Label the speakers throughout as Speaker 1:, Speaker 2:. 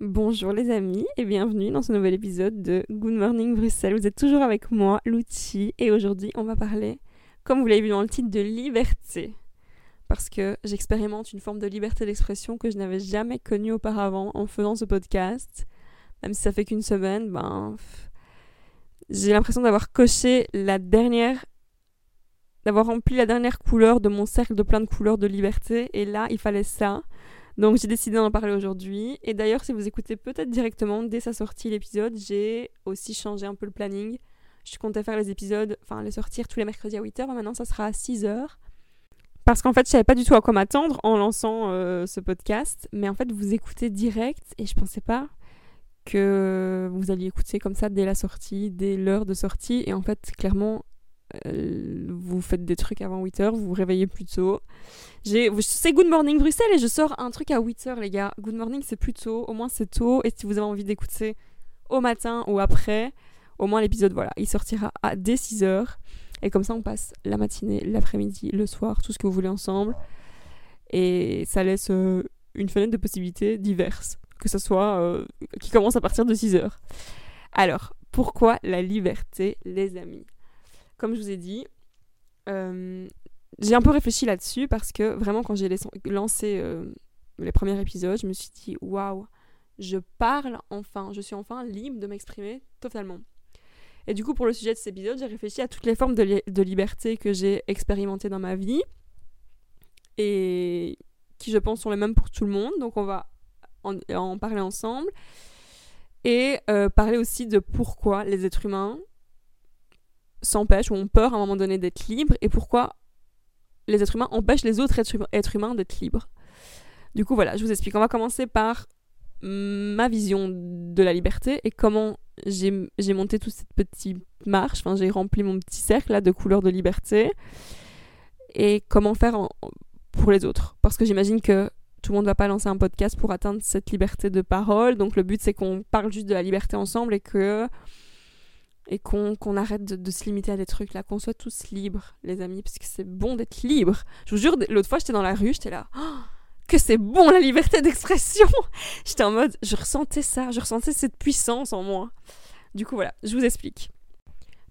Speaker 1: Bonjour les amis et bienvenue dans ce nouvel épisode de Good Morning Bruxelles. Vous êtes toujours avec moi, Louti, et aujourd'hui on va parler, comme vous l'avez vu dans le titre, de liberté. Parce que j'expérimente une forme de liberté d'expression que je n'avais jamais connue auparavant en faisant ce podcast. Même si ça fait qu'une semaine, ben. J'ai l'impression d'avoir coché la dernière. d'avoir rempli la dernière couleur de mon cercle de plein de couleurs de liberté, et là il fallait ça. Donc j'ai décidé d'en parler aujourd'hui. Et d'ailleurs, si vous écoutez peut-être directement dès sa sortie l'épisode, j'ai aussi changé un peu le planning. Je comptais faire les épisodes, enfin les sortir tous les mercredis à 8h, mais maintenant ça sera à 6h. Parce qu'en fait, je savais pas du tout à quoi m'attendre en lançant euh, ce podcast. Mais en fait, vous écoutez direct et je pensais pas que vous alliez écouter comme ça dès la sortie, dès l'heure de sortie. Et en fait, clairement, vous faites des trucs avant 8h, vous vous réveillez plus tôt. C'est Good Morning Bruxelles et je sors un truc à 8h, les gars. Good Morning, c'est plus tôt, au moins c'est tôt. Et si vous avez envie d'écouter au matin ou après, au moins l'épisode, voilà, il sortira à dès 6h. Et comme ça, on passe la matinée, l'après-midi, le soir, tout ce que vous voulez ensemble. Et ça laisse euh, une fenêtre de possibilités diverses, que ce soit euh, qui commence à partir de 6h. Alors, pourquoi la liberté, les amis? Comme je vous ai dit, euh, j'ai un peu réfléchi là-dessus parce que vraiment, quand j'ai lancé euh, les premiers épisodes, je me suis dit waouh, je parle enfin, je suis enfin libre de m'exprimer totalement. Et du coup, pour le sujet de cet épisode, j'ai réfléchi à toutes les formes de, liberté que j'ai expérimentées dans ma vie et qui, je pense, sont les mêmes pour tout le monde. Donc, on va en, parler ensemble et euh, parler aussi de pourquoi les êtres humains s'empêchent ou ont peur à un moment donné d'être libres et pourquoi les êtres humains empêchent les autres êtres humains d'être libres. Du coup, voilà, je vous explique. On va commencer par ma vision de la liberté et comment j'ai monté toute cette petite marche, enfin j'ai rempli mon petit cercle là, de couleurs de liberté et comment faire pour les autres. Parce que j'imagine que tout le monde ne va pas lancer un podcast pour atteindre cette liberté de parole, donc le but c'est qu'on parle juste de la liberté ensemble et que et qu'on arrête de, se limiter à des trucs là, qu'on soit tous libres, les amis, parce que c'est bon d'être libre. Je vous jure, l'autre fois j'étais dans la rue, j'étais là, oh, que c'est bon la liberté d'expression. j'étais en mode, je ressentais ça, je ressentais cette puissance en moi. Du coup voilà, je vous explique.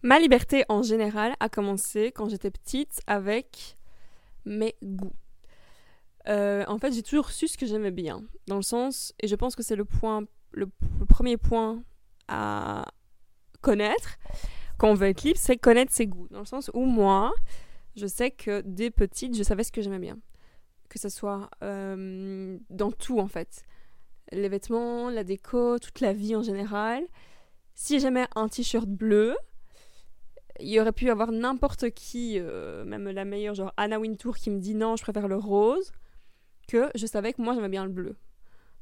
Speaker 1: Ma liberté en général a commencé quand j'étais petite avec mes goûts. Euh, en fait, j'ai toujours su ce que j'aimais bien, dans le sens, et je pense que c'est le point, le premier point à, connaître quand on veut être libre, c'est connaître ses goûts. Dans le sens où moi, je sais que dès petite, je savais ce que j'aimais bien. Que ce soit euh, dans tout en fait. Les vêtements, la déco, toute la vie en général. Si j'aimais un t-shirt bleu, il y aurait pu y avoir n'importe qui, euh, même la meilleure, genre Anna Wintour, qui me dit non, je préfère le rose, que je savais que moi j'aimais bien le bleu.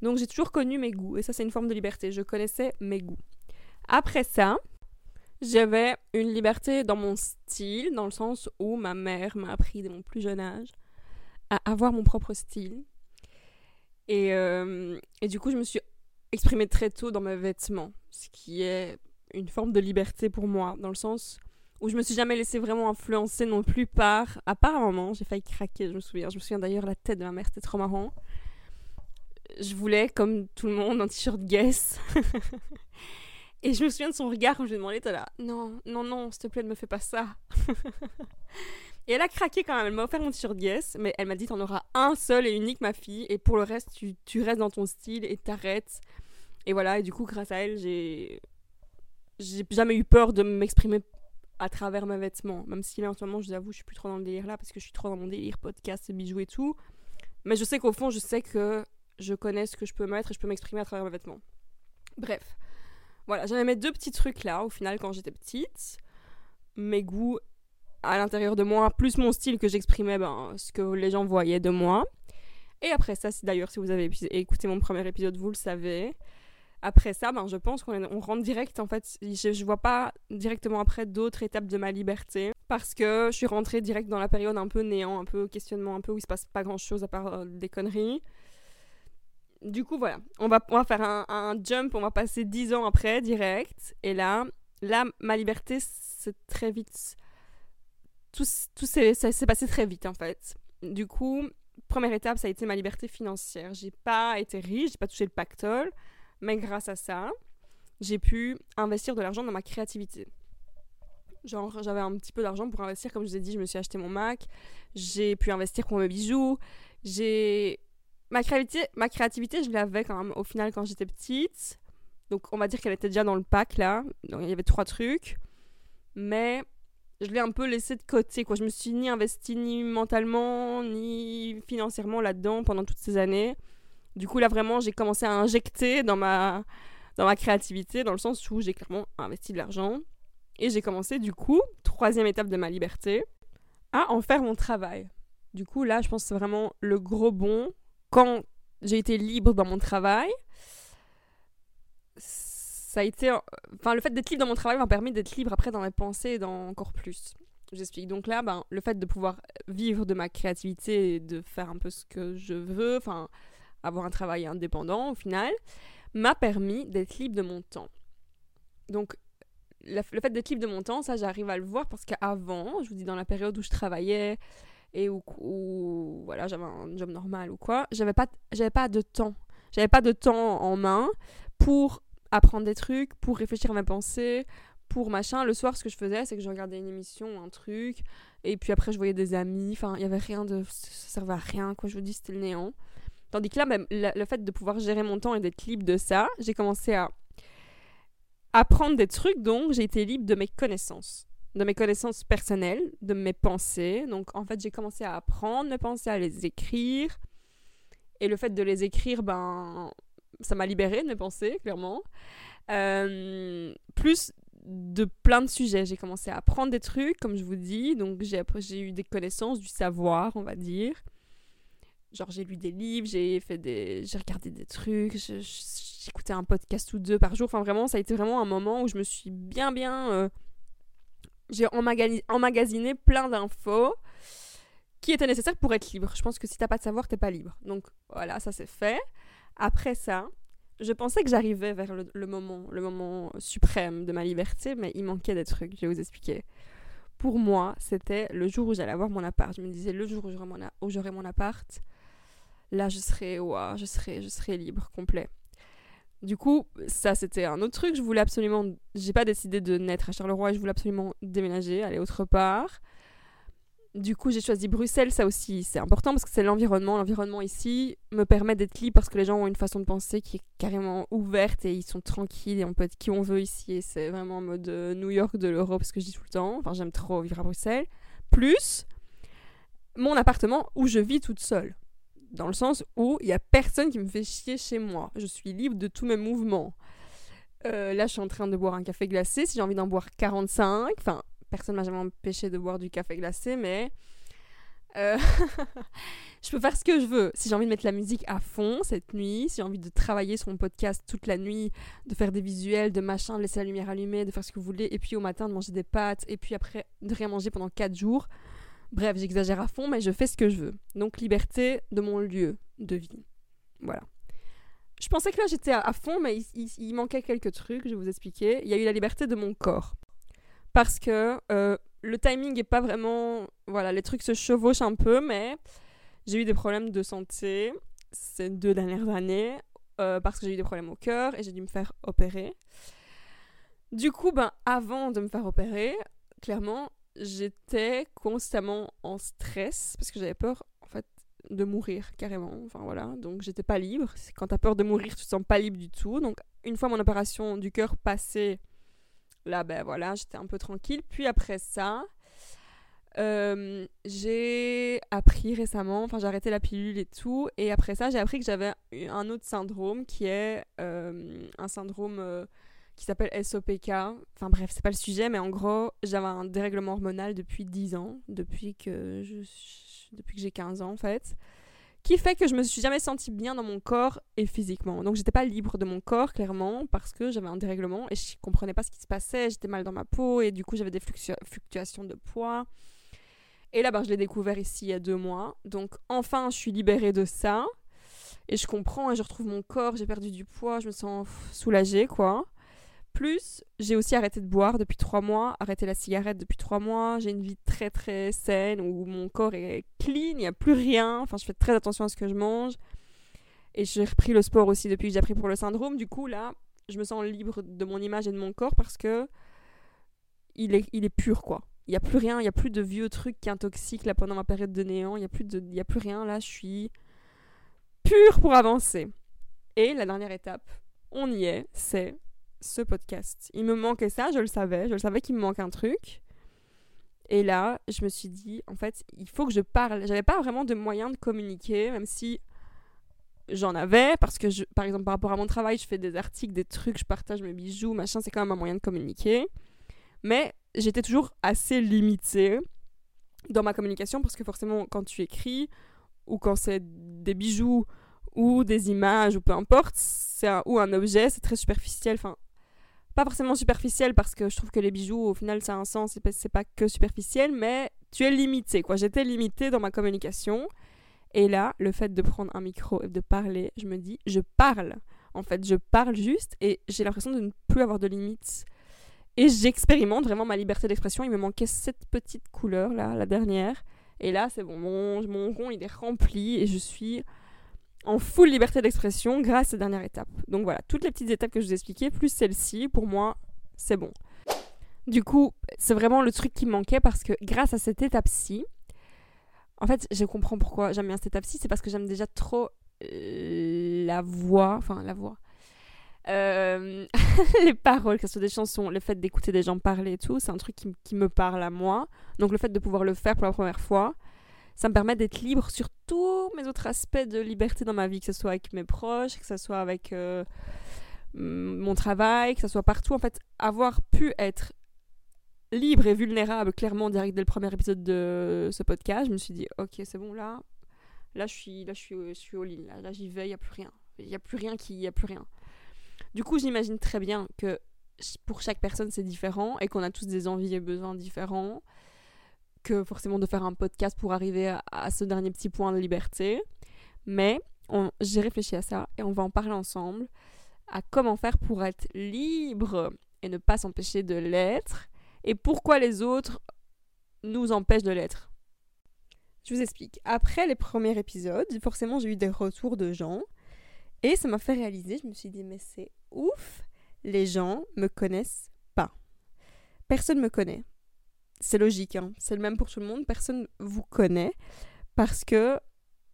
Speaker 1: Donc j'ai toujours connu mes goûts, et ça c'est une forme de liberté, je connaissais mes goûts. Après ça, j'avais une liberté dans mon style, dans le sens où ma mère m'a appris dès mon plus jeune âge à avoir mon propre style. Et, euh, et, du coup, je me suis exprimée très tôt dans mes vêtements, ce qui est une forme de liberté pour moi, dans le sens où je me suis jamais laissée vraiment influencer non plus par, à un moment, j'ai failli craquer, je me souviens. Je me souviens d'ailleurs la tête de ma mère, c'était trop marrant. Je voulais, comme tout le monde, un t-shirt Guess. Et je me souviens de son regard quand je lui ai demandé, t'es là, non, non, non, s'il te plaît, ne me fais pas ça. et elle a craqué quand même, elle m'a offert mon t-shirt Guess, mais elle m'a dit, t'en auras un seul et unique, ma fille, et pour le reste, tu, tu restes dans ton style et t'arrêtes. Et voilà, et du coup, grâce à elle, j'ai j'ai jamais eu peur de m'exprimer à travers mes vêtements. Même si là, en ce moment, je vous avoue, je suis plus trop dans le délire là, parce que je suis trop dans mon délire podcast, bijoux et tout. Mais je sais qu'au fond, je sais que je connais ce que je peux mettre et je peux m'exprimer à travers mes vêtements. Bref. Voilà, j'avais mes deux petits trucs là, au final, quand j'étais petite. Mes goûts à l'intérieur de moi, plus mon style que j'exprimais, ben, ce que les gens voyaient de moi. Et après ça, d'ailleurs, si vous avez écouté mon premier épisode, vous le savez. Après ça, ben, je pense qu'on on rentre direct, en fait, je, je vois pas directement après d'autres étapes de ma liberté. Parce que je suis rentrée direct dans la période un peu néant, un peu questionnement, un peu où il se passe pas grand chose à part euh, des conneries du coup, voilà, on va, on faire un, jump, on va passer 10 ans après, direct. Et là, là ma liberté, c'est très vite. Tout, tout s'est passé très vite, en fait. Du coup, première étape, ça a été ma liberté financière. J'ai pas été riche, j'ai pas touché le pactole. Mais grâce à ça, j'ai pu investir de l'argent dans ma créativité. Genre, j'avais un petit peu d'argent pour investir, comme je vous ai dit, je me suis acheté mon Mac, j'ai pu investir pour mes bijoux, j'ai... Ma créativité, ma créativité, je l'avais quand même au final quand j'étais petite. Donc on va dire qu'elle était déjà dans le pack là. Il y avait trois trucs. Mais je l'ai un peu laissé de côté. Quoi. Je me suis ni investi ni mentalement ni financièrement là-dedans pendant toutes ces années. Du coup là vraiment j'ai commencé à injecter dans ma, dans ma créativité dans le sens où j'ai clairement investi de l'argent. Et j'ai commencé du coup, troisième étape de ma liberté, à en faire mon travail. Du coup là je pense que c'est vraiment le gros bon. Quand j'ai été libre dans mon travail, ça a été. Enfin, le fait d'être libre dans mon travail m'a permis d'être libre après dans mes pensées et dans encore plus. J'explique. Donc là, ben, le fait de pouvoir vivre de ma créativité et de faire un peu ce que je veux, enfin, avoir un travail indépendant au final, m'a permis d'être libre de mon temps. Donc, le fait d'être libre de mon temps, ça, j'arrive à le voir parce qu'avant, je vous dis, dans la période où je travaillais et où, voilà, j'avais un job normal ou quoi, j'avais pas, j'avais pas de temps. J'avais pas de temps en main pour apprendre des trucs, pour réfléchir à mes pensées, pour machin. Le soir, ce que je faisais, c'est que je regardais une émission, un truc, et puis après, je voyais des amis. Enfin, il y avait rien de. Ça servait à rien, quoi. Je vous dis, c'était le néant. Tandis que là, même, le fait de pouvoir gérer mon temps et d'être libre de ça, j'ai commencé à apprendre des trucs, donc j'ai été libre de mes connaissances. De mes connaissances personnelles, de mes pensées. Donc, en fait, j'ai commencé à apprendre mes pensées, à les écrire. Et le fait de les écrire, ben, ça m'a libéré de mes pensées, clairement. Euh, plus de plein de sujets. J'ai commencé à apprendre des trucs, comme je vous dis. Donc, j'ai, j'ai eu des connaissances, du savoir, on va dire. Genre, j'ai lu des livres, j'ai fait des... J'ai regardé des trucs, j'écoutais un podcast ou deux par jour. Enfin, vraiment, ça a été vraiment un moment où je me suis bien, bien... Euh, j'ai emmagasiné plein d'infos qui étaient nécessaires pour être libre. Je pense que si t'as pas de savoir, t'es pas libre. Donc, voilà, ça c'est fait. Après ça, je pensais que j'arrivais vers le, moment, le moment suprême de ma liberté, mais il manquait des trucs, je vais vous expliquer. Pour moi, c'était le jour où j'allais avoir mon appart. Je me disais, le jour où j'aurai mon, mon appart, là, je serai, wow, je serai, je serai libre, complet. Du coup, ça, c'était un autre truc. Je voulais absolument, j'ai pas décidé de naître à Charleroi, je voulais absolument déménager, aller autre part. Du coup, j'ai choisi Bruxelles, ça aussi, c'est important parce que c'est l'environnement. L'environnement ici me permet d'être libre parce que les gens ont une façon de penser qui est carrément ouverte et ils sont tranquilles et on peut être qui on veut ici. Et c'est vraiment en mode euh, New York de l'Europe, ce que je dis tout le temps. Enfin, j'aime trop vivre à Bruxelles. Plus mon appartement où je vis toute seule. Dans le sens où il n'y a personne qui me fait chier chez moi. Je suis libre de tous mes mouvements. Euh, là, je suis en train de boire un café glacé. Si j'ai envie d'en boire 45, enfin, personne m'a jamais empêché de boire du café glacé, mais euh, je peux faire ce que je veux. Si j'ai envie de mettre la musique à fond cette nuit, si j'ai envie de travailler sur mon podcast toute la nuit, de faire des visuels, de machin, de laisser la lumière allumée, de faire ce que vous voulez, et puis au matin de manger des pâtes, et puis après de rien manger pendant 4 jours. Bref, j'exagère à fond, mais je fais ce que je veux. Donc liberté de mon lieu de vie. Voilà. Je pensais que là j'étais à, fond, mais il, manquait quelques trucs, je vais vous expliquer. Il y a eu la liberté de mon corps parce que euh, le timing est pas vraiment. Voilà, les trucs se chevauchent un peu, mais j'ai eu des problèmes de santé ces deux dernières années euh, parce que j'ai eu des problèmes au cœur et j'ai dû me faire opérer. Du coup, ben, avant de me faire opérer, clairement, j'étais constamment en stress parce que j'avais peur, en fait, de mourir carrément. Enfin voilà, donc j'étais pas libre. Quand t'as peur de mourir, tu te sens pas libre du tout. Donc, une fois mon opération du cœur passée, Là, ben voilà, j'étais un peu tranquille. Puis après ça, euh, j'ai appris récemment, enfin j'ai arrêté la pilule et tout, et après ça j'ai appris que j'avais un autre syndrome qui est euh, un syndrome euh, qui s'appelle SOPK. Enfin bref, c'est pas le sujet, mais en gros j'avais un dérèglement hormonal depuis 10 ans, depuis que depuis que j'ai 15 ans en fait qui fait que je me suis jamais sentie bien dans mon corps et physiquement. Donc j'étais pas libre de mon corps clairement parce que j'avais un dérèglement et je comprenais pas ce qui se passait, j'étais mal dans ma peau et du coup j'avais des fluctuations de poids. Et là ben, je l'ai découvert ici il y a deux mois. Donc enfin je suis libérée de ça et je comprends et je retrouve mon corps, j'ai perdu du poids, je me sens soulagée quoi. Plus, j'ai aussi arrêté de boire depuis trois mois, arrêté la cigarette depuis trois mois. J'ai une vie très très saine où mon corps est clean, il n'y a plus rien. Enfin, je fais très attention à ce que je mange. Et j'ai repris le sport aussi depuis que j'ai appris pour le syndrome. Du coup, là, je me sens libre de mon image et de mon corps parce que il est, il est pur, quoi. Il n'y a plus rien, il n'y a plus de vieux trucs qui intoxiquent là pendant ma période de néant. Il n'y a, plus a plus rien. Là, je suis pure pour avancer. Et la dernière étape, on y est, c'est ce podcast. Il me manquait ça, je le savais. Je le savais qu'il me manque un truc. Et là, je me suis dit, en fait, il faut que je parle. J'avais pas vraiment de moyens de communiquer, même si j'en avais, parce que, par exemple, par rapport à mon travail, je fais des articles, des trucs, je partage mes bijoux, machin, c'est quand même un moyen de communiquer. Mais j'étais toujours assez limitée dans ma communication, parce que forcément, quand tu écris, ou quand c'est des bijoux, ou des images, ou peu importe, c'est ou un objet, c'est très superficiel. Enfin, pas forcément superficiel parce que je trouve que les bijoux, au final, ça a un sens, c'est pas, que superficiel, mais tu es limité, quoi. J'étais limitée dans ma communication. Et là, le fait de prendre un micro et de parler, je me dis, je parle. En fait, je parle juste et j'ai l'impression de ne plus avoir de limites. Et j'expérimente vraiment ma liberté d'expression. Il me manquait cette petite couleur là, la dernière. Et là, c'est bon, mon, mon rond, il est rempli et je suis en full liberté d'expression grâce à cette dernière étape. Donc voilà, toutes les petites étapes que je vous ai expliquées, plus celle-ci, pour moi, c'est bon. Du coup, c'est vraiment le truc qui manquait parce que grâce à cette étape-ci, en fait, je comprends pourquoi j'aime bien cette étape-ci, c'est parce que j'aime déjà trop euh, la voix, enfin la voix, euh, les paroles, que ce soit des chansons, le fait d'écouter des gens parler et tout, c'est un truc qui, qui, me parle à moi. Donc le fait de pouvoir le faire pour la première fois, ça me permet d'être libre sur tous mes autres aspects de liberté dans ma vie, que ce soit avec mes proches, que ce soit avec euh, mon travail, que ce soit partout. En fait, avoir pu être libre et vulnérable, clairement, direct dès le premier épisode de ce podcast, je me suis dit, ok, c'est bon, là, là, je suis, là, je suis, je suis là, là j'y vais, il n'y a plus rien. Il n'y a plus rien qui, y a plus rien. Du coup, j'imagine très bien que pour chaque personne, c'est différent et qu'on a tous des envies et besoins différents que forcément de faire un podcast pour arriver à, ce dernier petit point de liberté. Mais j'ai réfléchi à ça et on va en parler ensemble à comment faire pour être libre et ne pas s'empêcher de l'être et pourquoi les autres nous empêchent de l'être. Je vous explique. Après les premiers épisodes, forcément j'ai eu des retours de gens et ça m'a fait réaliser, je me suis dit mais c'est ouf, les gens me connaissent pas. Personne me connaît c'est logique, hein. c'est le même pour tout le monde, personne vous connaît parce que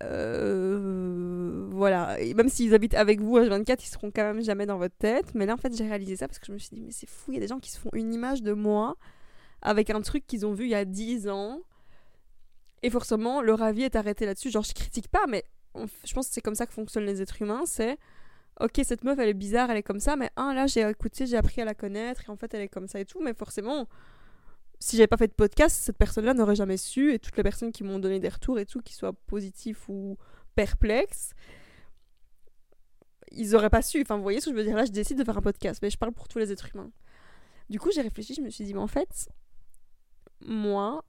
Speaker 1: euh, voilà, même s'ils habitent avec vous à 24, ils seront quand même jamais dans votre tête. Mais là, en fait, j'ai réalisé ça parce que je me suis dit, mais c'est fou, il y a des gens qui se font une image de moi avec un truc qu'ils ont vu il y a 10 ans. Et forcément, leur avis est arrêté là-dessus. Genre, je critique pas, mais je pense que c'est comme ça que fonctionnent les êtres humains. C'est, ok, cette meuf, elle est bizarre, elle est comme ça, mais un, là, j'ai écouté, j'ai appris à la connaître, et en fait, elle est comme ça et tout. Mais forcément, si j'avais pas fait de podcast, cette personne-là n'aurait jamais su, et toutes les personnes qui m'ont donné des retours et tout, qu'ils soient positifs ou perplexes, ils auraient pas su. Enfin, vous voyez ce que je veux dire? Là, je décide de faire un podcast, mais je parle pour tous les êtres humains. Du coup, j'ai réfléchi, je me suis dit, mais en fait, moi,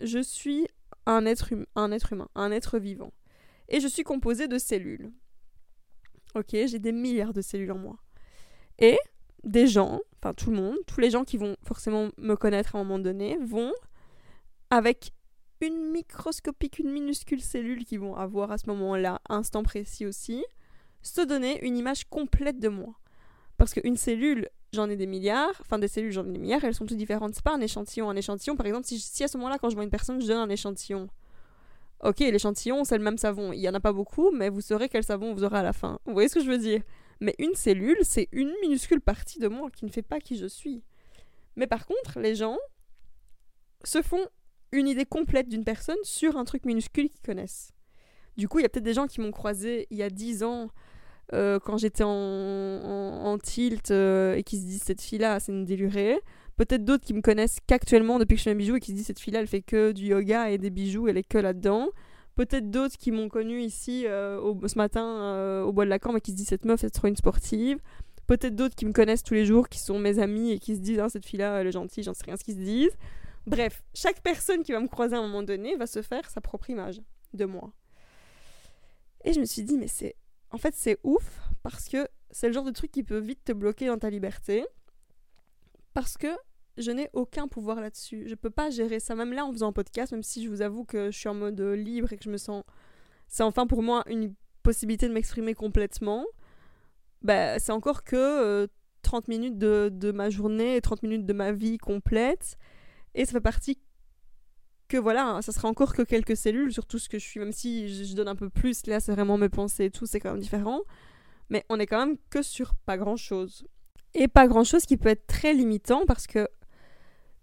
Speaker 1: je suis un être, hum un être humain, un être vivant. Et je suis composé de cellules. Ok, j'ai des milliards de cellules en moi. Et des gens, enfin tout le monde, tous les gens qui vont forcément me connaître à un moment donné, vont, avec une microscopique, une minuscule cellule qu'ils vont avoir à ce moment-là, instant précis aussi, se donner une image complète de moi. Parce qu'une cellule, j'en ai des milliards, enfin des cellules, j'en ai des milliards, elles sont toutes différentes. C'est pas un échantillon. Un échantillon, par exemple, si, si à ce moment-là, quand je vois une personne, je donne un échantillon. Ok, l'échantillon, c'est le même savon. Il y en a pas beaucoup, mais vous saurez quel savon vous aurez à la fin. Vous voyez ce que je veux dire? Mais une cellule, c'est une minuscule partie de moi qui ne fait pas qui je suis. Mais par contre, les gens se font une idée complète d'une personne sur un truc minuscule qu'ils connaissent. Du coup, il y a peut-être des gens qui m'ont croisé il y a 10 ans euh, quand j'étais en, tilt euh, et qui se disent cette fille-là, c'est une délurée. Peut-être d'autres qui me connaissent qu'actuellement depuis que je fais un bijou et qui se disent cette fille-là, elle fait que du yoga et des bijoux, elle est que là-dedans. Peut-être d'autres qui m'ont connu ici euh, ce matin euh, au bois de la Cambre et qui se disent cette meuf c'est trop une sportive. Peut-être d'autres qui me connaissent tous les jours, qui sont mes amis et qui se disent ah, cette fille-là elle est gentille, j'en sais rien ce qu'ils se disent. Bref, chaque personne qui va me croiser à un moment donné va se faire sa propre image de moi. Et je me suis dit mais c'est en fait c'est ouf parce que c'est le genre de truc qui peut vite te bloquer dans ta liberté parce que je n'ai aucun pouvoir là-dessus. Je peux pas gérer ça, même là en faisant un podcast, même si je vous avoue que je suis en mode libre et que je me sens. C'est enfin pour moi une possibilité de m'exprimer complètement, bah, c'est encore que 30 euh, minutes de, de, ma journée et 30 minutes de ma vie complète. Et ça fait partie que voilà, hein, ça sera encore que quelques cellules, surtout ce que je suis, même si je, donne un peu plus, là c'est vraiment mes pensées et tout, c'est quand même différent. Mais on est quand même que sur pas grand chose. Et pas grand chose qui peut être très limitant parce que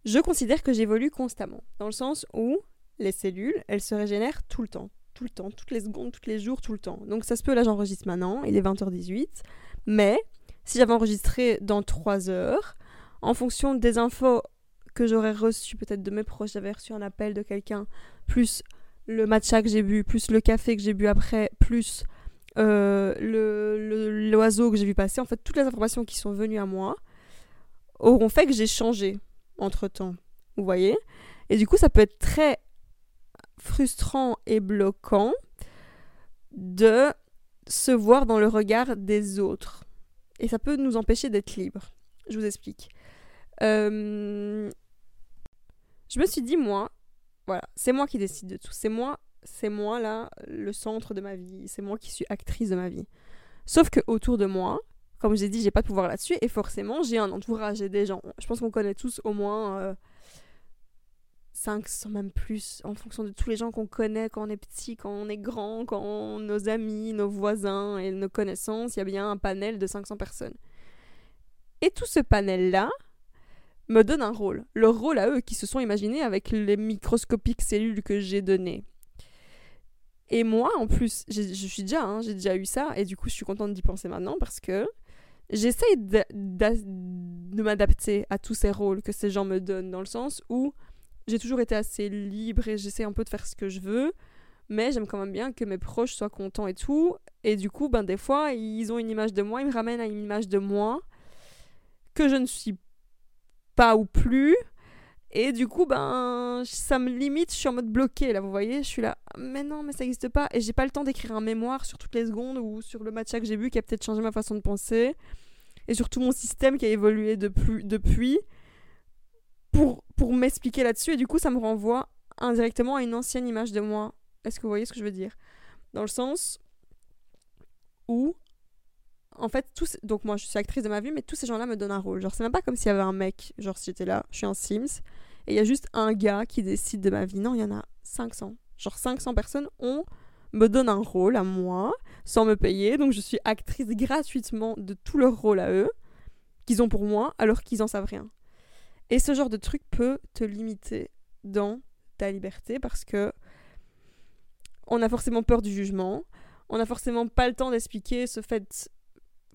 Speaker 1: je considère que j'évolue constamment. Dans le sens où les cellules, elles se régénèrent tout le temps. Tout le temps, toutes les secondes, tous les jours, tout le temps. Donc ça se peut, là j'enregistre maintenant, il est 20h18. Mais si j'avais enregistré dans 3 heures, en fonction des infos que j'aurais reçues peut-être de mes proches, j'avais reçu un appel de quelqu'un, plus le matcha que j'ai bu, plus le café que j'ai bu après, plus euh, l'oiseau que j'ai vu passer, en fait toutes les informations qui sont venues à moi auront fait que j'ai changé entre temps. Vous voyez Et du coup, ça peut être très frustrant et bloquant de se voir dans le regard des autres. Et ça peut nous empêcher d'être libres. Je vous explique. Euh, je me suis dit, moi, voilà, c'est moi qui décide de tout. C'est moi, c'est moi là, le centre de ma vie. C'est moi qui suis actrice de ma vie. Sauf que autour de moi, comme j'ai dit, j'ai pas de pouvoir là-dessus. Et forcément, j'ai un entourage et des gens. Je pense qu'on connaît tous au moins euh, 500, même plus, en fonction de tous les gens qu'on connaît quand on est petit, quand on est grand, quand nos amis, nos voisins et nos connaissances. Il y a bien un panel de 500 personnes. Et tout ce panel-là me donne un rôle. Leur rôle à eux qui se sont imaginés avec les microscopiques cellules que j'ai données. Et moi, en plus, je suis déjà, hein, j'ai déjà eu ça, et du coup, je suis contente d'y penser maintenant parce que j'essaye de, de m'adapter à tous ces rôles que ces gens me donnent, dans le sens où j'ai toujours été assez libre et j'essaie un peu de faire ce que je veux, mais j'aime quand même bien que mes proches soient contents et tout. Et du coup, ben des fois, ils ont une image de moi, ils me ramènent à une image de moi que je ne suis pas ou plus. Et du coup, ben, ça me limite, je suis en mode bloqué là, vous voyez, je suis là, mais non, mais ça n'existe pas. Et j'ai pas le temps d'écrire un mémoire sur toutes les secondes ou sur le matcha que j'ai bu qui a peut-être changé ma façon de penser. Et sur tout mon système qui a évolué depuis. pour m'expliquer là-dessus. Et du coup, ça me renvoie indirectement à une ancienne image de moi. Est-ce que vous voyez ce que je veux dire? Dans le sens où, en fait, tous, donc moi, je suis actrice de ma vie, mais tous ces gens-là me donnent un rôle. Genre, c'est même pas comme s'il y avait un mec, genre, si j'étais là, je suis un Sims, et il y a juste un gars qui décide de ma vie. Non, il y en a 500. Genre, 500 personnes ont me donnent un rôle à moi sans me payer. Donc je suis actrice gratuitement de tout leur rôle à eux qu'ils ont pour moi alors qu'ils en savent rien. Et ce genre de truc peut te limiter dans ta liberté parce que on a forcément peur du jugement, on a forcément pas le temps d'expliquer ce fait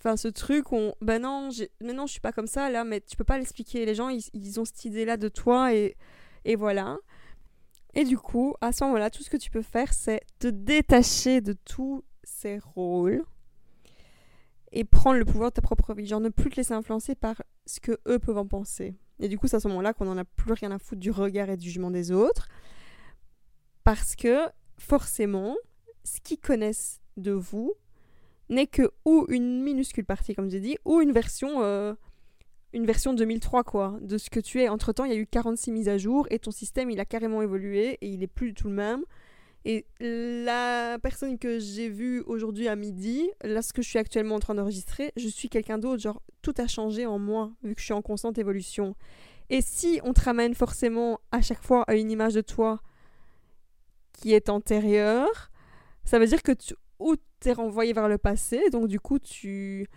Speaker 1: enfin ce truc on ben non mais non je suis pas comme ça là mais tu peux pas l'expliquer. Les gens ils, ont cette idée là de toi et et voilà. Et du coup à ce moment là tout ce que tu peux faire c'est te détacher de tous ces rôles et prendre le pouvoir de ta propre vie. Genre ne plus te laisser influencer par ce que eux peuvent en penser. Et du coup, c'est à ce moment-là qu'on n'en a plus rien à foutre du regard et du jugement des autres. Parce que, forcément, ce qu'ils connaissent de vous n'est que ou une minuscule partie, comme j'ai dit, ou une version, euh, une version 2003, quoi, de ce que tu es. Entre-temps, il y a eu 46 mises à jour et ton système, il a carrément évolué et il est plus du tout le même. Et la personne que j'ai vue aujourd'hui à midi, là ce que je suis actuellement en train d'enregistrer, je suis quelqu'un d'autre. Genre, tout a changé en moi, vu que je suis en constante évolution. Et si on te ramène forcément à chaque fois à une image de toi qui est antérieure, ça veut dire que tu ou t'es renvoyé vers le passé, donc du coup tu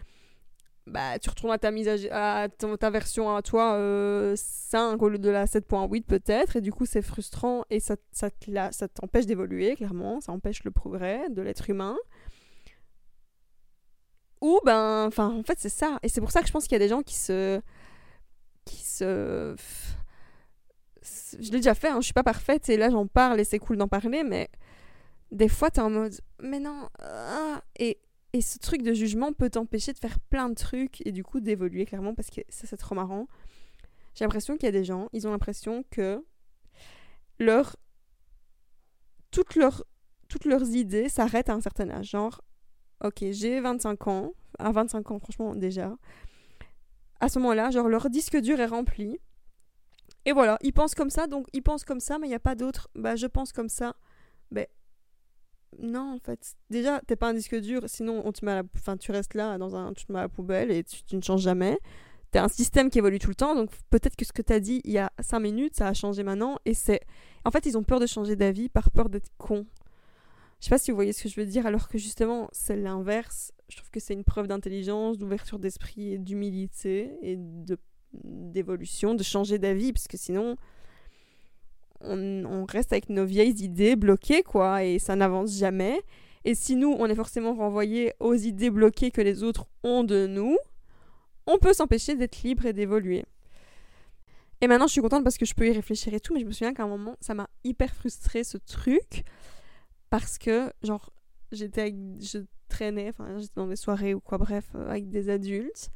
Speaker 1: bah, tu retournes à ta mise à, ta version à toi 5 euh, au lieu de la 7.8 peut-être et du coup c'est frustrant et ça, ça, ça t'empêche d'évoluer clairement ça empêche le progrès de l'être humain. Ou ben enfin en fait c'est ça. Et c'est pour ça que je pense qu'il y a des gens qui se qui se je l'ai déjà fait hein, je suis pas parfaite et là j'en parle et c'est cool d'en parler mais des fois t'es en mode mais non ah, et et ce truc de jugement peut t'empêcher de faire plein de trucs et du coup d'évoluer clairement parce que ça c'est trop marrant. J'ai l'impression qu'il y a des gens, ils ont l'impression que leur toutes leurs toutes leurs idées s'arrêtent à un certain âge. Genre, ok, j'ai 25 ans, à 25 ans franchement déjà. À ce moment-là, genre leur disque dur est rempli. Et voilà, ils pensent comme ça, donc ils pensent comme ça, mais il n'y a pas d'autre. Bah je pense comme ça. Non, en fait. Déjà, t'es pas un disque dur, sinon on te met enfin, tu restes là, dans un... tu te mets à la poubelle et tu, ne changes jamais. T'es un système qui évolue tout le temps, donc peut-être que ce que t'as dit il y a 5 minutes, ça a changé maintenant. Et c'est. En fait, ils ont peur de changer d'avis par peur d'être cons. Je sais pas si vous voyez ce que je veux dire, alors que justement, c'est l'inverse. Je trouve que c'est une preuve d'intelligence, d'ouverture d'esprit et d'humilité et de d'évolution, de changer d'avis, parce que sinon, on, reste avec nos vieilles idées bloquées, quoi, et ça n'avance jamais. Et si nous, on est forcément renvoyé aux idées bloquées que les autres ont de nous, on peut s'empêcher d'être libre et d'évoluer. Et maintenant, je suis contente parce que je peux y réfléchir et tout, mais je me souviens qu'à un moment, ça m'a hyper frustré ce truc, parce que, genre, j'étais je traînais, enfin, j'étais dans des soirées ou quoi, bref, euh, avec des adultes.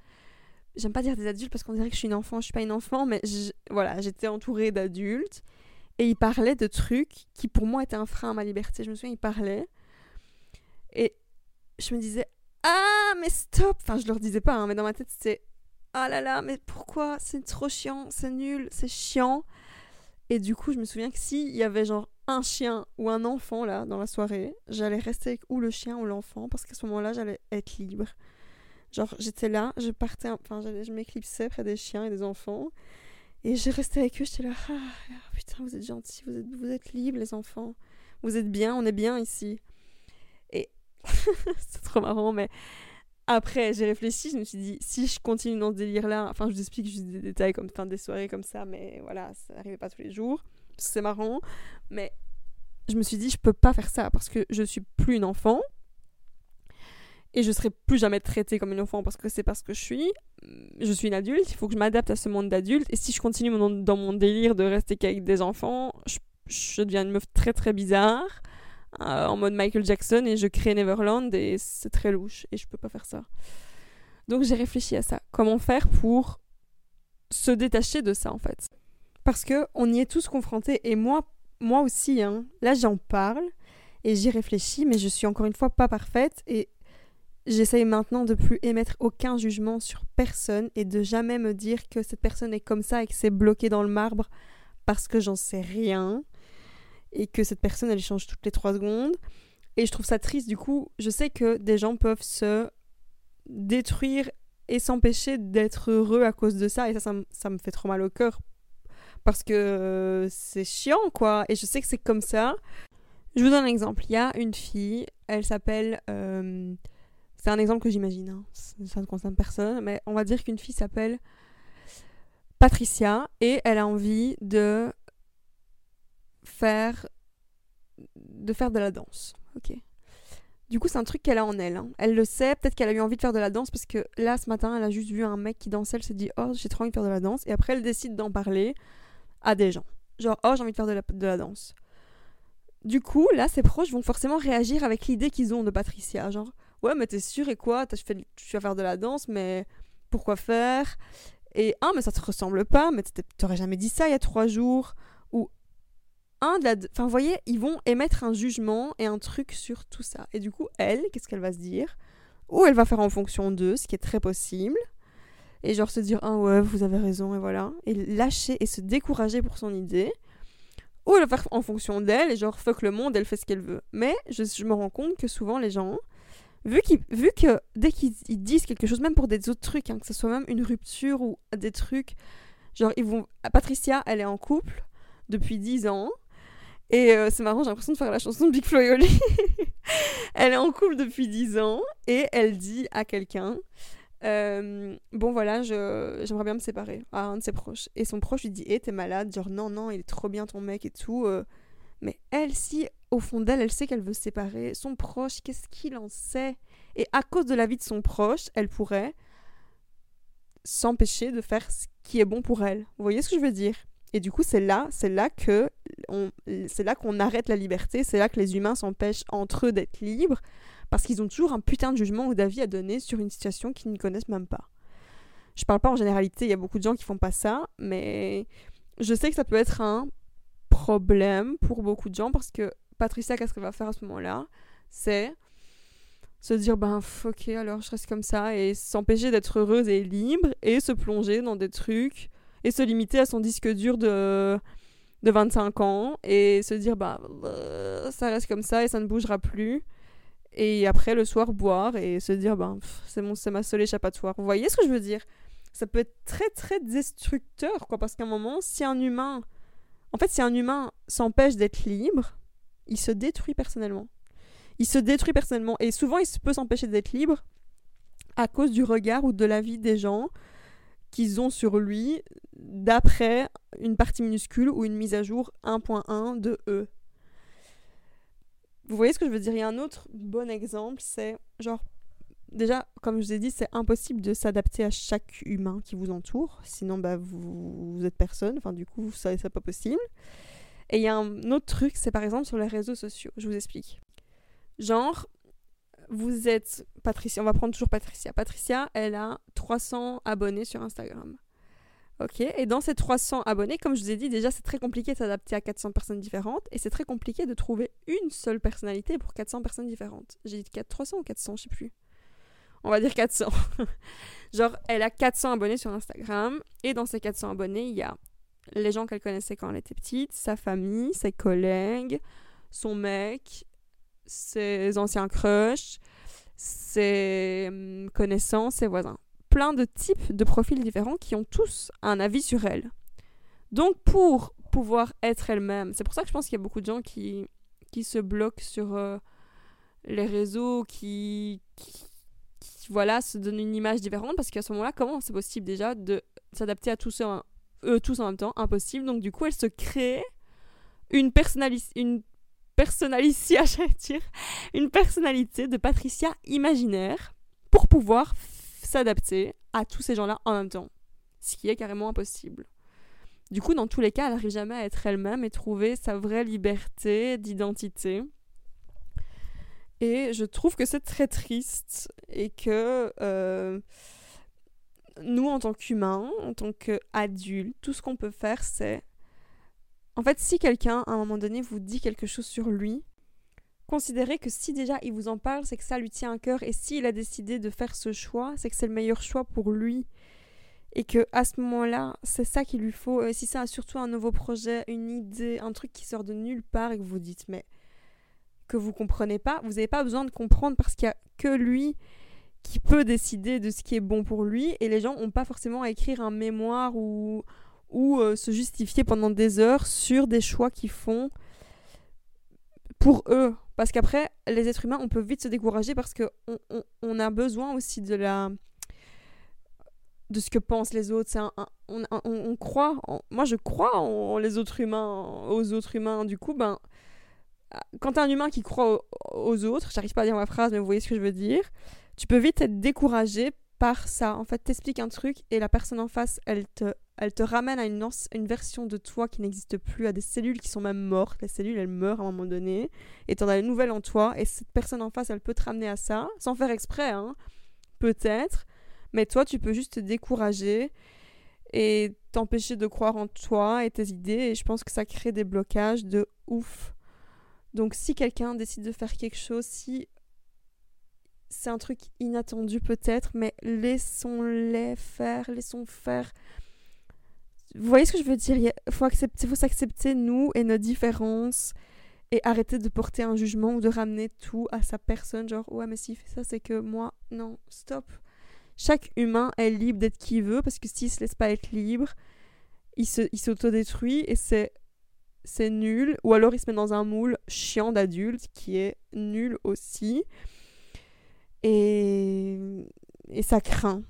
Speaker 1: J'aime pas dire des adultes parce qu'on dirait que je suis une enfant, je suis pas une enfant, mais voilà, j'étais entourée d'adultes et il parlait de trucs qui pour moi étaient un frein à ma liberté. Je me souviens, il parlait. Et je me disais, ah, mais stop Enfin, je leur disais pas, hein, mais dans ma tête, c'était, ah là là, mais pourquoi? C'est trop chiant, c'est nul, c'est chiant. Et du coup, je me souviens que s'il y avait genre un chien ou un enfant là dans la soirée, j'allais rester avec ou le chien ou l'enfant parce qu'à ce moment-là, j'allais être libre. Genre, j'étais là, je partais, enfin, je m'éclipsais près des chiens et des enfants. Et j'ai resté avec eux, j'étais là, ah, putain, vous êtes gentils, vous êtes, vous êtes libres, les enfants. Vous êtes bien, on est bien ici. Et c'est trop marrant, mais après, j'ai réfléchi, je me suis dit, si je continue dans ce délire-là, enfin, je vous explique juste des détails comme des soirées comme ça, mais voilà, ça n'arrivait pas tous les jours. C'est marrant, mais je me suis dit, je peux pas faire ça parce que je suis plus une enfant et je serai plus jamais traitée comme une enfant parce que c'est parce que je suis. Je suis une adulte, il faut que je m'adapte à ce monde d'adulte. Et si je continue dans mon délire de rester qu'avec des enfants, je, deviens une meuf très très bizarre, euh, en mode Michael Jackson, et je crée Neverland, et c'est très louche, et je peux pas faire ça. Donc j'ai réfléchi à ça. Comment faire pour se détacher de ça en fait? Parce que on y est tous confrontés, et moi, moi aussi, hein. là j'en parle, et j'y réfléchis, mais je suis encore une fois pas parfaite, et J'essaye maintenant de plus émettre aucun jugement sur personne et de jamais me dire que cette personne est comme ça et que c'est bloqué dans le marbre parce que j'en sais rien et que cette personne elle change toutes les trois secondes. Et je trouve ça triste du coup. Je sais que des gens peuvent se détruire et s'empêcher d'être heureux à cause de ça et ça, ça, me fait trop mal au cœur parce que c'est chiant quoi. Et je sais que c'est comme ça. Je vous donne un exemple. Il y a une fille, elle s'appelle. Euh, c'est un exemple que j'imagine, hein. ça ne concerne personne, mais on va dire qu'une fille s'appelle Patricia et elle a envie de faire de faire de la danse. Ok. Du coup, c'est un truc qu'elle a en elle. Hein. Elle le sait, peut-être qu'elle a eu envie de faire de la danse parce que là, ce matin, elle a juste vu un mec qui dansait, elle s'est dit Oh, j'ai trop envie de faire de la danse. Et après, elle décide d'en parler à des gens. Genre, oh, j'ai envie de faire de la, danse. Du coup, là, ses proches vont forcément réagir avec l'idée qu'ils ont de Patricia. Ouais, mais t'es sûr et quoi? Tu vas faire de la danse, mais pourquoi faire? Et un, mais ça te ressemble pas, mais t'aurais jamais dit ça il y a trois jours. Ou un, de la... enfin, vous voyez, ils vont émettre un jugement et un truc sur tout ça. Et du coup, elle, qu'est-ce qu'elle va se dire? Ou elle va faire en fonction d'eux, ce qui est très possible. Et genre se dire, ah ouais, vous avez raison, et voilà. Et lâcher et se décourager pour son idée ou elle va faire en fonction d'elle et genre fuck le monde, elle fait ce qu'elle veut. Mais je, je, me rends compte que souvent les gens, vu, vu que dès qu'ils disent quelque chose, même pour des autres trucs, hein, que ce soit même une rupture ou des trucs, genre ils vont. Patricia, elle est en couple depuis 10 ans. Et euh, c'est marrant, j'ai l'impression de faire la chanson de Big Flo elle est en couple depuis 10 ans et elle dit à quelqu'un euh, Bon voilà, j'aimerais bien me séparer à un de ses proches. Et son proche lui dit Eh, t'es malade Genre, non, non, il est trop bien ton mec et tout. Euh. Mais elle, si au fond d'elle, elle sait qu'elle veut séparer. Son proche, qu'est-ce qu'il en sait? Et à cause de la vie de son proche, elle pourrait s'empêcher de faire ce qui est bon pour elle. Vous voyez ce que je veux dire? Et du coup, c'est là, c'est là que c'est là qu'on arrête la liberté, c'est là que les humains s'empêchent entre eux d'être libres parce qu'ils ont toujours un putain de jugement ou d'avis à donner sur une situation qu'ils ne connaissent même pas. Je parle pas en généralité, il y a beaucoup de gens qui font pas ça, mais je sais que ça peut être un problème pour beaucoup de gens parce que Patricia, qu'est-ce qu'elle va faire à ce moment-là? C'est se dire, ben ok, alors je reste comme ça et s'empêcher d'être heureuse et libre et se plonger dans des trucs et se limiter à son disque dur de, de 25 ans et se dire euh, ça reste comme ça et ça ne bougera plus. Et après le soir boire et se dire bah c'est mon c'est ma seule échappatoire. Vous voyez ce que je veux dire? Ça peut être très très destructeur quoi parce qu'à un moment si un humain en fait si un humain s'empêche d'être libre il se détruit personnellement. Il se détruit personnellement. Et souvent il peut s'empêcher d'être libre à cause du regard ou de la vie des gens qu'ils ont sur lui d'après une partie minuscule ou une mise à jour 1.1 de eux. Vous voyez ce que je veux dire? Il y a un autre bon exemple, c'est genre, déjà, comme je vous ai dit, c'est impossible de s'adapter à chaque humain qui vous entoure, sinon bah, vous, êtes personne, enfin du coup, ça c'est pas possible. Et il y a un autre truc, c'est par exemple sur les réseaux sociaux, je vous explique. Genre, vous êtes Patricia, on va prendre toujours Patricia. Patricia, elle a 300 abonnés sur Instagram. Ok, et dans ces 300 abonnés, comme je vous ai dit, déjà c'est très compliqué de s'adapter à 400 personnes différentes et c'est très compliqué de trouver une seule personnalité pour 400 personnes différentes. J'ai dit 300 ou 400, je sais plus. On va dire 400. Genre, elle a 400 abonnés sur Instagram et dans ces 400 abonnés, il y a les gens qu'elle connaissait quand elle était petite, sa famille, ses collègues, son mec, ses anciens crushs, ses hum, connaissances, ses voisins. Plein de types de profils différents qui ont tous un avis sur elle. Donc pour pouvoir être elle-même, c'est pour ça que je pense qu'il y a beaucoup de gens qui, qui se bloquent sur euh, les réseaux, qui, qui, voilà, se donnent une image différente, parce qu'à ce moment-là, comment c'est possible déjà de s'adapter à tous eux tous en même temps? Impossible. Donc du coup, elle se crée une, une personnalité, dire, une personnalité de Patricia imaginaire pour pouvoir s'adapter à tous ces gens-là en même temps. Ce qui est carrément impossible. Du coup, dans tous les cas, elle n'arrive jamais à être elle-même et trouver sa vraie liberté d'identité. Et je trouve que c'est très triste et que euh, nous, en tant qu'humains, en tant qu'adultes, tout ce qu'on peut faire, c'est en fait, si quelqu'un, à un moment donné, vous dit quelque chose sur lui, considérez que si déjà il vous en parle, c'est que ça lui tient à cœur. Et s'il a décidé de faire ce choix, c'est que c'est le meilleur choix pour lui. Et que à ce moment-là, c'est ça qu'il lui faut. Et si a surtout un nouveau projet, une idée, un truc qui sort de nulle part et que vous dites, mais que vous comprenez pas, vous n'avez pas besoin de comprendre parce qu'il y a que lui qui peut décider de ce qui est bon pour lui. Et les gens n'ont pas forcément à écrire un mémoire ou ou euh, se justifier pendant des heures sur des choix qu'ils font pour eux. Parce qu'après, les êtres humains, on peut vite se décourager parce qu'on on, a besoin aussi de la de ce que pensent les autres. On, on, croit, moi je crois en, les autres humains, aux autres humains. Du coup, ben, quand t'es un humain qui croit aux, autres, j'arrive pas à dire ma phrase, mais vous voyez ce que je veux dire, tu peux vite être découragé par ça. En fait, t'expliques un truc et la personne en face, elle te elle te ramène à une, version de toi qui n'existe plus, à des cellules qui sont même mortes. Les cellules, elles meurent à un moment donné. Et t'en as une nouvelle en toi. Et cette personne en face, elle peut te ramener à ça, sans faire exprès, hein. Peut-être. Mais toi, tu peux juste te décourager et t'empêcher de croire en toi et tes idées. Et je pense que ça crée des blocages de ouf. Donc si quelqu'un décide de faire quelque chose, si c'est un truc inattendu peut-être, mais laissons-les faire, laissons faire vous voyez ce que je veux dire? Il faut accepter, faut s'accepter nous et nos différences et arrêter de porter un jugement ou de ramener tout à sa personne. Genre, ouais, mais s'il fait ça, c'est que moi, non, stop. Chaque humain est libre d'être qui il veut parce que s'il se laisse pas être libre, il s'autodétruit et c'est c'est nul. Ou alors il se met dans un moule chiant d'adulte qui est nul aussi. Et, et ça craint.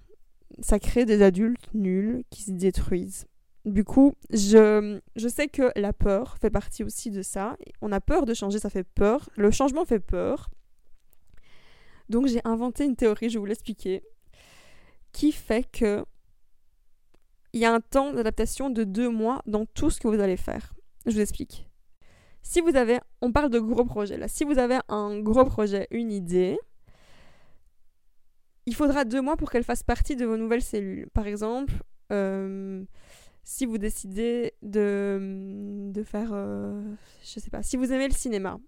Speaker 1: Ça crée des adultes nuls qui se détruisent. Du coup, je, je sais que la peur fait partie aussi de ça. On a peur de changer, ça fait peur. Le changement fait peur. Donc j'ai inventé une théorie, je vais vous l'expliquer, qui fait que il y a un temps d'adaptation de deux mois dans tout ce que vous allez faire. Je vous explique. Si vous avez, on parle de gros projets là, si vous avez un gros projet, une idée, il faudra deux mois pour qu'elle fasse partie de vos nouvelles cellules. Par exemple, euh, si vous décidez de, de faire, euh, je sais pas, si vous aimez le cinéma,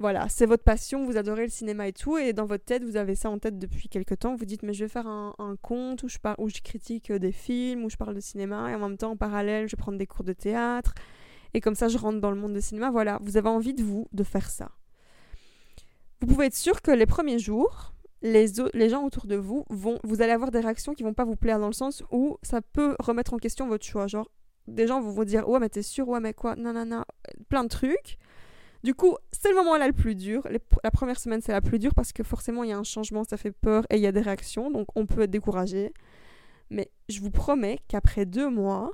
Speaker 1: voilà, c'est votre passion, vous adorez le cinéma et tout, et dans votre tête, vous avez ça en tête depuis quelque temps, vous dites, mais je vais faire un, un conte où je, où je critique euh, des films, où je parle de cinéma, et en même temps, en parallèle, je vais prendre des cours de théâtre, et comme ça, je rentre dans le monde du cinéma. Voilà, vous avez envie de vous, de faire ça. Vous pouvez être sûr que les premiers jours, les, gens autour de vous vont, vous allez avoir des réactions qui vont pas vous plaire dans le sens où ça peut remettre en question votre choix. Genre, des gens vont vous dire, ouais, mais t'es sûr, ouais, mais quoi, non, plein de trucs. Du coup, c'est le moment là le plus dur. la première semaine, c'est la plus dure parce que forcément, il y a un changement, ça fait peur et il y a des réactions, donc on peut être découragé. Mais je vous promets qu'après deux mois,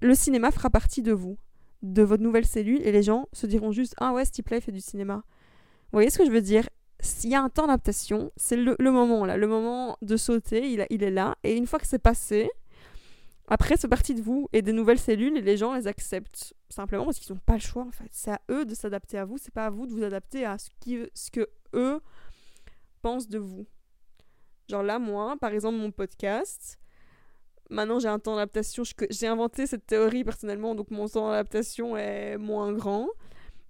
Speaker 1: le cinéma fera partie de vous, de votre nouvelle cellule, et les gens se diront juste Ah ouais, ce type-là, fait du cinéma. Vous voyez ce que je veux dire? S'il y a un temps d'adaptation, c'est le, moment là, le moment de sauter, il est là, et une fois que c'est passé, après, c'est parti de vous et des nouvelles cellules les gens les acceptent simplement parce qu'ils n'ont pas le choix en fait. C'est à eux de s'adapter à vous, c'est pas à vous de vous adapter à ce, qui, que eux pensent de vous. Genre là, moi, par exemple, mon podcast, maintenant j'ai un temps d'adaptation. J'ai inventé cette théorie personnellement, donc mon temps d'adaptation est moins grand.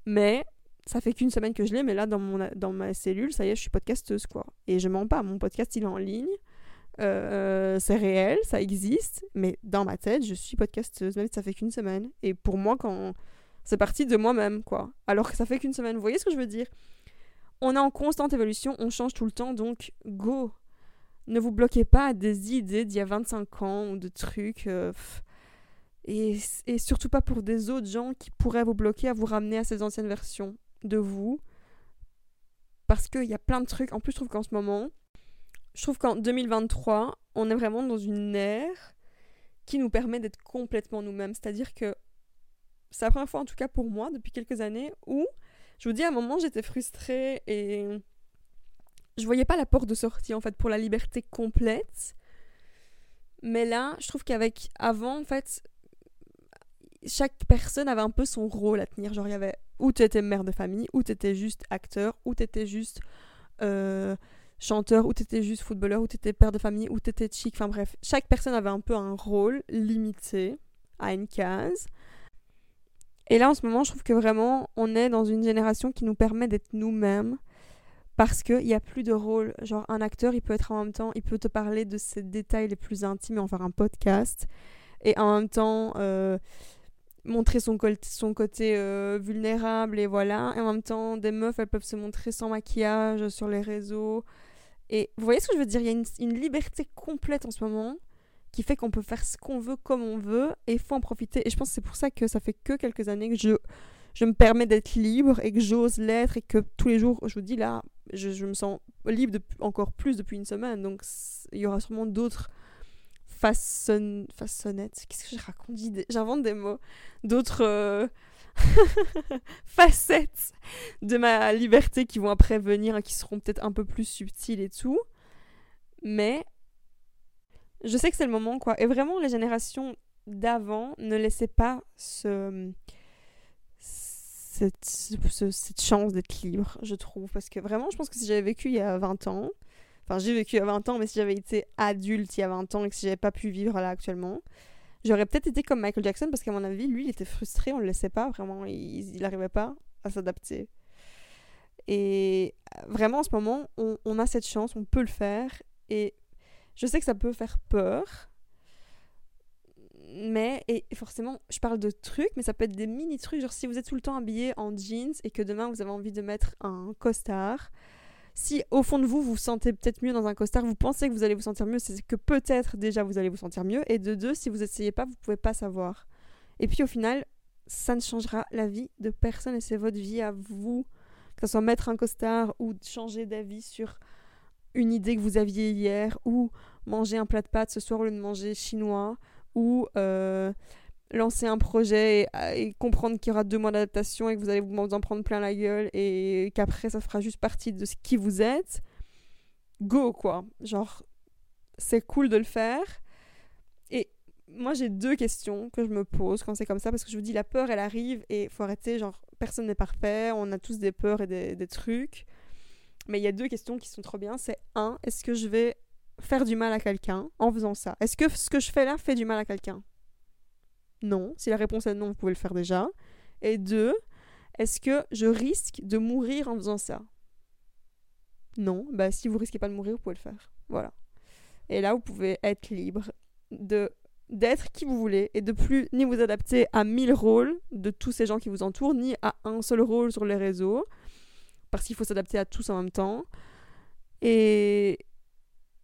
Speaker 1: Mais ça fait qu'une semaine que je l'ai, mais là, dans, dans ma cellule, ça y est, je suis podcasteuse quoi. Et je mens pas, mon podcast il est en ligne. Euh, c'est réel, ça existe, mais dans ma tête, je suis podcasteuse, ça fait qu'une semaine. Et pour moi, quand c'est parti de moi-même, quoi. Alors que ça fait qu'une semaine. Vous voyez ce que je veux dire? On est en constante évolution, on change tout le temps, donc go Ne vous bloquez pas à des idées d'il y a 25 ans ou de trucs. Euh, et, et surtout pas pour des autres gens qui pourraient vous bloquer à vous ramener à ces anciennes versions de vous. Parce qu'il y a plein de trucs. En plus, je trouve qu'en ce moment, je trouve qu'en 2023, on est vraiment dans une ère qui nous permet d'être complètement nous-mêmes. C'est-à-dire que c'est la première fois, en tout cas pour moi, depuis quelques années, où je vous dis, à un moment, j'étais frustrée et je voyais pas la porte de sortie, en fait, pour la liberté complète. Mais là, je trouve qu'avec avant, en fait, chaque personne avait un peu son rôle à tenir. Genre, il y avait où tu étais mère de famille, où tu étais juste acteur, où tu étais juste. Euh, chanteur, ou t'étais juste footballeur, ou t'étais père de famille, ou t'étais chic. Enfin bref, chaque personne avait un peu un rôle limité à une case. Et là, en ce moment, je trouve que vraiment, on est dans une génération qui nous permet d'être nous-mêmes. Parce qu'il n'y a plus de rôle. Genre, un acteur, il peut être en même temps, il peut te parler de ses détails les plus intimes et en faire un podcast. Et en même temps, euh, montrer son, côté euh, vulnérable et voilà. Et en même temps, des meufs, elles peuvent se montrer sans maquillage sur les réseaux. Et vous voyez ce que je veux dire? Il y a une, liberté complète en ce moment qui fait qu'on peut faire ce qu'on veut comme on veut et il faut en profiter. Et je pense que c'est pour ça que ça fait que quelques années que je, je me permets d'être libre et que j'ose l'être et que tous les jours, je vous dis là, je, me sens libre encore plus depuis une semaine. Donc il y aura sûrement d'autres façon... façonnettes. Qu'est-ce que je raconte? J'invente des mots. D'autres. Euh, facettes de ma liberté qui vont après venir et qui seront peut-être un peu plus subtiles et tout. Mais je sais que c'est le moment, quoi. Et vraiment, les générations d'avant ne laissaient pas ce, cette, cette chance d'être libre, je trouve. Parce que vraiment, je pense que si j'avais vécu il y a 20 ans, enfin j'ai vécu il y a 20 ans, mais si j'avais été adulte il y a 20 ans et que si j'avais pas pu vivre là actuellement, J'aurais peut-être été comme Michael Jackson parce qu'à mon avis, lui, il était frustré, on le laissait pas, vraiment, il n'arrivait pas à s'adapter. Et vraiment, en ce moment, on, a cette chance, on peut le faire. Et je sais que ça peut faire peur. Mais, et forcément, je parle de trucs, mais ça peut être des mini trucs. Genre, si vous êtes tout le temps habillé en jeans et que demain vous avez envie de mettre un costard, si au fond de vous, vous sentez peut-être mieux dans un costard, vous pensez que vous allez vous sentir mieux, c'est que peut-être déjà vous allez vous sentir mieux. Et de deux, si vous essayez pas, vous pouvez pas savoir. Et puis au final, ça ne changera la vie de personne et c'est votre vie à vous. Que ce soit mettre un costard ou changer d'avis sur une idée que vous aviez hier ou manger un plat de pâtes ce soir au lieu de manger chinois ou euh, lancer un projet et, comprendre qu'il y aura deux mois d'adaptation et que vous allez vous en prendre plein la gueule et qu'après ça fera juste partie de ce qui vous êtes, go quoi. Genre, c'est cool de le faire. Et moi j'ai deux questions que je me pose quand c'est comme ça parce que je vous dis la peur elle arrive et faut arrêter, genre personne n'est parfait, on a tous des peurs et des trucs. Mais il y a deux questions qui sont trop bien. C'est un, est-ce que je vais faire du mal à quelqu'un en faisant ça? Est-ce que ce que je fais là fait du mal à quelqu'un? Non. Si la réponse est non, vous pouvez le faire déjà. Et deux, Est-ce que je risque de mourir en faisant ça? Non. Bah, si vous risquez pas de mourir, vous pouvez le faire. Voilà. Et là, vous pouvez être libre de d'être qui vous voulez et de plus ni vous adapter à mille rôles de tous ces gens qui vous entourent, ni à un seul rôle sur les réseaux, parce qu'il faut s'adapter à tous en même temps. Et,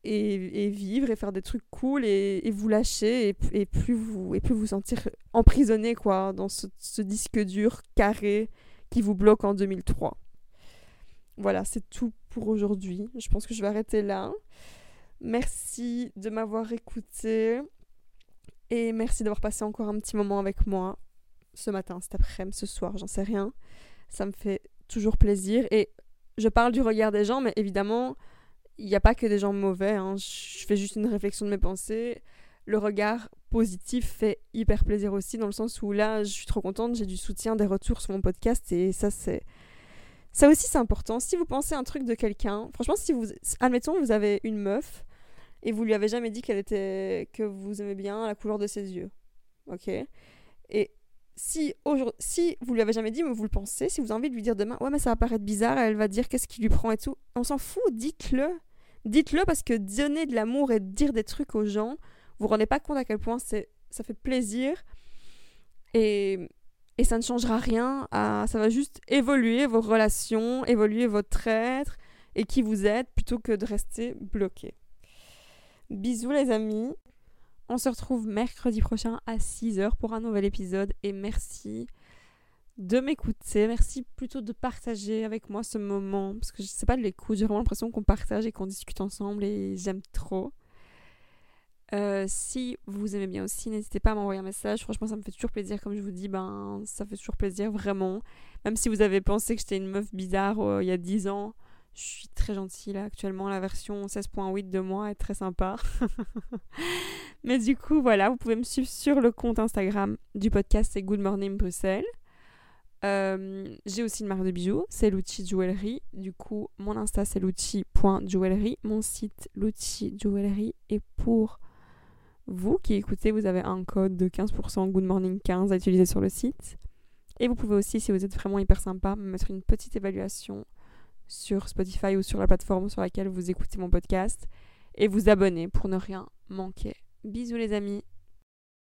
Speaker 1: et, vivre et faire des trucs cool et, vous lâcher et, plus vous et plus vous sentir emprisonné quoi dans ce, ce, disque dur carré qui vous bloque en 2003. Voilà, c'est tout pour aujourd'hui. Je pense que je vais arrêter là. Merci de m'avoir écouté et merci d'avoir passé encore un petit moment avec moi ce matin, cet après-midi, ce soir, j'en sais rien. Ça me fait toujours plaisir et je parle du regard des gens, mais évidemment, il n'y a pas que des gens mauvais. Hein. Je fais juste une réflexion de mes pensées. Le regard positif fait hyper plaisir aussi, dans le sens où là, je suis trop contente, j'ai du soutien, des retours sur mon podcast, et ça, c'est. Ça aussi, c'est important. Si vous pensez un truc de quelqu'un, franchement, si vous. Admettons, vous avez une meuf, et vous lui avez jamais dit qu'elle était. que vous aimez bien la couleur de ses yeux. Ok? Et si, si vous lui avez jamais dit, mais vous le pensez, si vous avez envie de lui dire demain, ouais, mais ça va paraître bizarre, elle va dire qu'est-ce qui lui prend et tout, on s'en fout, dites-le. Dites-le parce que donner de l'amour et dire des trucs aux gens, vous vous rendez pas compte à quel point c'est, ça fait plaisir. Et, et ça ne changera rien. Ça va juste évoluer vos relations, évoluer votre être et qui vous êtes plutôt que de rester bloqué. Bisous les amis. On se retrouve mercredi prochain à 6h pour un nouvel épisode et merci de m'écouter. Merci plutôt de partager avec moi ce moment. Parce que je sais pas de l'écoute, j'ai vraiment l'impression qu'on partage et qu'on discute ensemble et j'aime trop. Euh, si vous aimez bien aussi, n'hésitez pas à m'envoyer un message. Franchement, ça me fait toujours plaisir. Comme je vous dis, ben, ça fait toujours plaisir, vraiment. Même si vous avez pensé que j'étais une meuf bizarre euh, il y a 10 ans, je suis très gentille là. Actuellement, la version 16.8 de moi est très sympa. Mais du coup, voilà, vous pouvez me suivre sur le compte Instagram du podcast, c'est Good Morning Bruxelles. Euh, j'ai aussi une marque de bijoux, c'est l'outil Jewelry. Du coup, mon Insta c'est l'outil.jewelry, mon site l'outil Jewelry. Et pour vous qui écoutez, vous avez un code de 15% Good Morning 15 à utiliser sur le site. Et vous pouvez aussi, si vous êtes vraiment hyper sympa, me mettre une petite évaluation sur Spotify ou sur la plateforme sur laquelle vous écoutez mon podcast et vous abonner pour ne rien manquer. Bisous les amis